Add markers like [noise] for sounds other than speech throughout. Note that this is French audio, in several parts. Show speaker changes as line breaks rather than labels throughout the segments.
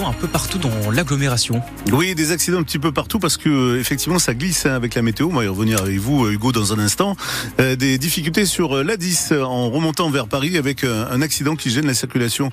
un peu partout dans l'agglomération.
Oui, des accidents un petit peu partout parce que euh, effectivement ça glisse hein, avec la météo. On va y revenir avec vous, euh, Hugo, dans un instant. Euh, des difficultés sur l'A10 en remontant vers Paris avec un accident qui gêne la circulation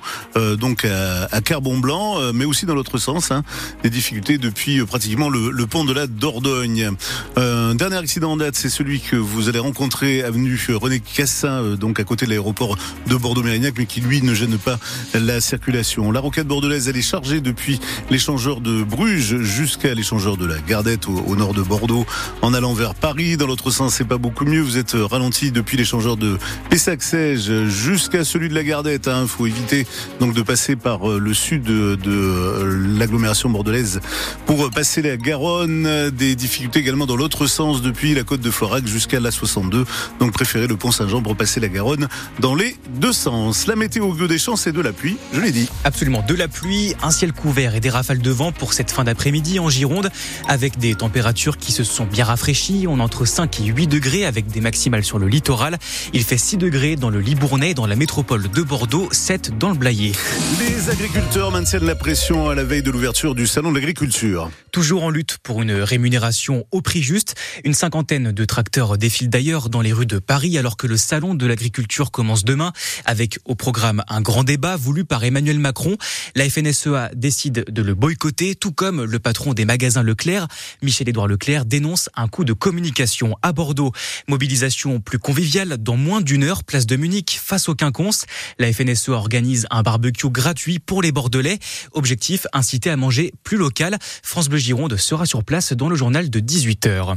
donc à, Carbon-Blanc, mais aussi dans l'autre sens. Hein. des difficultés depuis pratiquement le, pont de la Dordogne. Un dernier accident en date, c'est celui que vous allez rencontrer avenue René Cassin, donc à côté de l'aéroport de Bordeaux-Mérignac, mais qui lui ne gêne pas la circulation. La rocade bordelaise, elle est chargée depuis l'échangeur de Bruges jusqu'à l'échangeur de la Gardette au, nord de Bordeaux en allant vers Paris. Dans l'autre sens, c'est pas beaucoup mieux. Vous êtes ralenti depuis l'échangeur de Pessac-Sège jusqu'à celui de la Gardette. Il hein. faut éviter donc de passer par euh, le sud de, euh, l'agglomération bordelaise pour passer la Garonne. Des difficultés également dans l'autre sens depuis la côte de Florac jusqu'à la 62. Donc préférez le pont Saint-Jean pour passer la Garonne dans les deux sens. La météo au des champs, c'est de la pluie, je l'ai dit.
Absolument, de la pluie, un ciel couvert et des rafales de vent pour cette fin d'après-midi en Gironde, avec des températures qui se sont bien rafraîchies. On entre 5 et 8 degrés avec des maximales sur le littoral. Il fait 6 degrés dans le Libournais, dans la métropole de Bordeaux, 7 dans le Blayais.
Les agriculteurs maintiennent la pression à la veille de l'ouverture du salon de l'agriculture.
Toujours en lutte pour une rémunération au prix juste, une cinquantaine de tracteurs défilent d'ailleurs dans les rues de Paris alors que le salon de l'agriculture commence demain avec au programme un grand débat voulu par Emmanuel Macron. La FNSEA décide de le boycotter, tout comme le patron des magasins Leclerc, Michel-Édouard Leclerc, dénonce un coup de communication à Bordeaux. Mobilisation plus conviviale dans moins d'une heure, place de Munich, face au quinconce. La FNSE organise un barbecue gratuit pour les Bordelais. Objectif, inciter à manger plus local. France Bleu Gironde sera sur place dans le journal de 18h.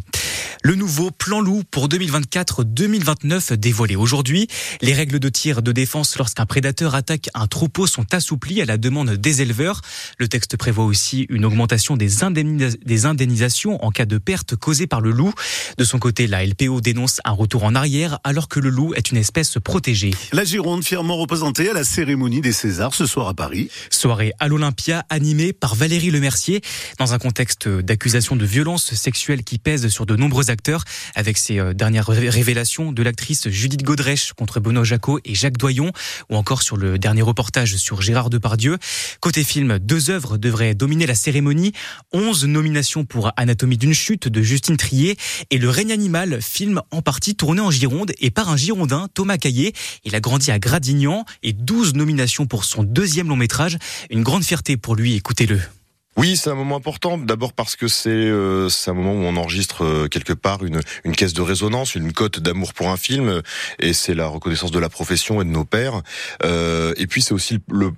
Le nouveau plan loup pour 2024-2029 dévoilé aujourd'hui. Les règles de tir de défense lorsqu'un prédateur attaque un troupeau sont assouplies à la demande des éleveurs. Le texte prévoit aussi une augmentation des, indemnisations en cas de perte causée par le loup. De son côté, la LPO dénonce un retour en arrière alors que le loup est une espèce protégée.
La Gironde fièrement représentée à la cérémonie des Césars ce soir à Paris.
Soirée à l'Olympia animée par Valérie Lemercier dans un contexte d'accusation de violence sexuelle qui pèse sur de nombreux avec ces euh, dernières révélations de l'actrice Judith Godrèche contre Benoît Jacot et Jacques Doyon ou encore sur le dernier reportage sur Gérard Depardieu. Côté film, deux œuvres devraient dominer la cérémonie. Onze nominations pour Anatomie d'une chute de Justine Trier et Le règne animal, film en partie tourné en Gironde et par un Girondin, Thomas Caillé. Il a grandi à Gradignan et 12 nominations pour son deuxième long métrage. Une grande fierté pour lui, écoutez-le.
Oui, c'est un moment important. D'abord parce que c'est euh, un moment où on enregistre euh, quelque part une, une caisse de résonance, une cote d'amour pour un film, et c'est la reconnaissance de la profession et de nos pères. Euh, et puis c'est aussi le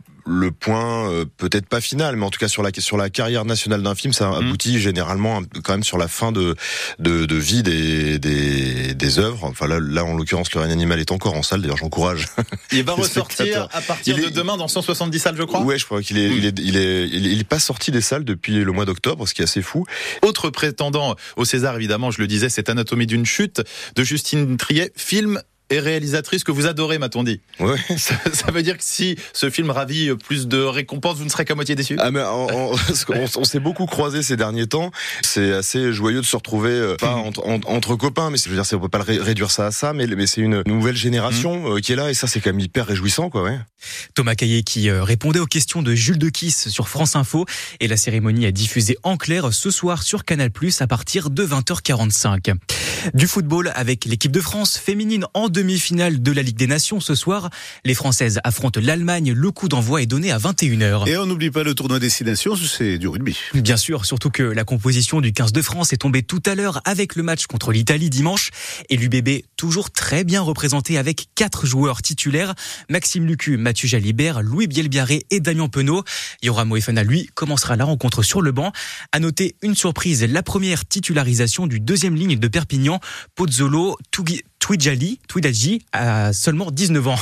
point euh, peut-être pas final, mais en tout cas sur la sur la carrière nationale d'un film, ça mm. aboutit généralement quand même sur la fin de de, de vie des, des des œuvres. Enfin là, là en l'occurrence, le règne animal est encore en salle. D'ailleurs, j'encourage. [laughs]
Il va ressortir à partir de demain dans 170 salles, je crois.
Ouais, je crois qu'il est, il est, il est, il est, pas sorti des salles depuis le mois d'octobre, ce qui est assez fou.
Autre prétendant au César, évidemment, je le disais, c'est Anatomie d'une chute de Justine Triet, film et réalisatrice que vous adorez, m'a-t-on dit.
Ouais. [laughs]
Ça, veut dire que si ce film ravit plus de récompenses, vous ne serez qu'à moitié déçu
Ah mais on, [laughs] s'est beaucoup croisé ces derniers temps. C'est assez joyeux de se retrouver euh, pas entre, copains, mais je veux dire, on peut pas réduire ça à ça, mais, mais c'est une nouvelle génération mmh. euh, qui est là et ça c'est quand même hyper réjouissant, quoi. Ouais.
Thomas Caillé qui euh, répondait aux questions de Jules de Kiss sur France Info et la cérémonie a diffusé en clair ce soir sur Canal+ à partir de 20h45. Du football avec l'équipe de France féminine en demi-finale de la Ligue des Nations ce soir. Les Françaises affrontent l'Allemagne. Le coup d'envoi est donné à 21h.
Et on n'oublie pas le tournoi destination, c'est du rugby.
Bien sûr, surtout que la composition du 15 de France est tombée tout à l'heure avec le match contre l'Italie dimanche. Et l'UBB toujours très bien représenté avec quatre joueurs titulaires. Maxime Lucu, Mathieu Jalibert, Louis Bielbiaré et Damien Penaud. Yoram Moefana, lui, commencera la rencontre sur le banc. À noter une surprise, la première titularisation du deuxième ligne de Perpignan, Pozzolo Twidjali, a seulement 19 ans.